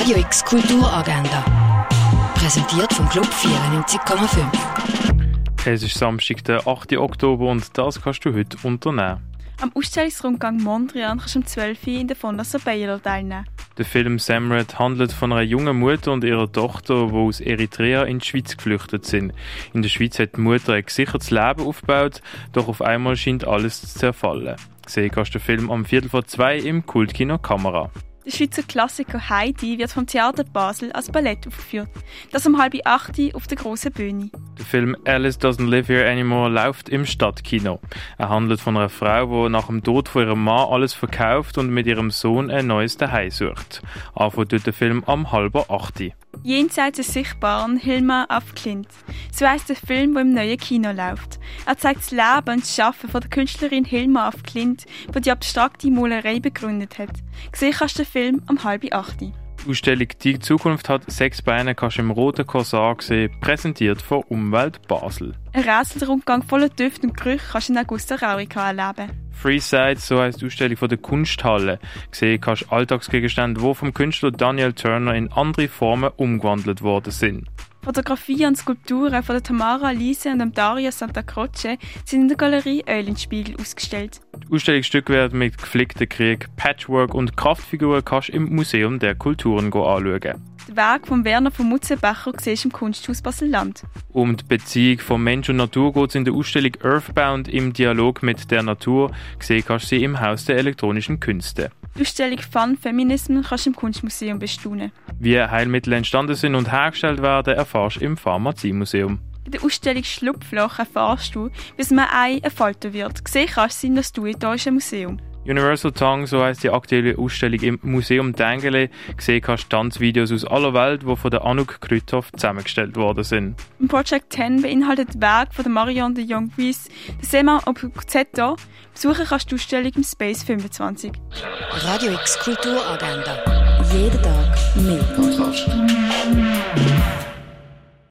Radio X Kulturagenda. Präsentiert vom Club 94,5. Es ist Samstag, der 8. Oktober und das kannst du heute unternehmen. Am Ausstellungsrundgang Mondrian kannst du um 12 Uhr in der Fondation Baylor teilnehmen. Der Film Samrat handelt von einer jungen Mutter und ihrer Tochter, die aus Eritrea in die Schweiz geflüchtet sind. In der Schweiz hat die Mutter ein gesichertes Leben aufgebaut, doch auf einmal scheint alles zu zerfallen. Sehen kannst du den Film am Viertel vor zwei im Kultkino Kamera. Der Schweizer Klassiker Heidi wird vom Theater Basel als Ballett aufgeführt. Das um halb acht auf der grossen Bühne. Der Film Alice Doesn't Live Here Anymore läuft im Stadtkino. Er handelt von einer Frau, die nach dem Tod von ihrem Mann alles verkauft und mit ihrem Sohn ein neues Zuhause sucht. Anfängt der Film am halber acht. Jenseits des Sichtbaren Hilma auf Klint. So heisst der Film, der im neuen Kino läuft. Er zeigt das Leben und das Schaffen von der Künstlerin Hilma auf Klint, die die abstrakte Malerei begründet hat. Gesehen kannst du den Film am halb acht. Die Ausstellung Die Zukunft hat sechs Beine kannst du im Roten Korsar sehen, präsentiert von Umwelt Basel. Ein Rätselrundgang voller Düfte und Gerüche kannst du in Augusta Raurica erleben. Freeside, so heisst die Ausstellung von der Kunsthalle. Gesehen kannst du Alltagsgegenstände, die vom Künstler Daniel Turner in andere Formen umgewandelt worden sind. Fotografien und Skulpturen von der Tamara Lise und dem Dario Santa Croce sind in der Galerie Eulenspiegel ausgestellt. Die Ausstellungsstücke werden mit geflickten Krieg, Patchwork und Kraftfiguren kannst du im Museum der Kulturen anschauen. Das Werk von Werner von Mutzenbecher siehst im Kunsthaus Basel-Land. Um die Beziehung von Mensch und Natur geht es in der Ausstellung Earthbound im Dialog mit der Natur. Gesehen kannst du sie im Haus der elektronischen Künste. Die Ausstellung Fun Feminism kannst du im Kunstmuseum bestaunen. Wie Heilmittel entstanden sind und hergestellt werden, erfährst du im Pharmaziemuseum. In der Ausstellung Schlupfloch erfährst du, wie es einem Ei entfalten wird. Gesehen kannst du sie in das Duitäusche Museum. Universal Tongue, so heißt die aktuelle Ausstellung im Museum Dengele. Gesehen kannst du Tanzvideos aus aller Welt, die von der Anouk Krüthoff zusammengestellt worden sind. Im Project 10 beinhaltet das Werk von der Marion de Jongwies das Sema Obuzzetto. Besuchen kannst du die Ausstellung im Space 25. Radio X Kulturagenda. Jeden Tag mehr.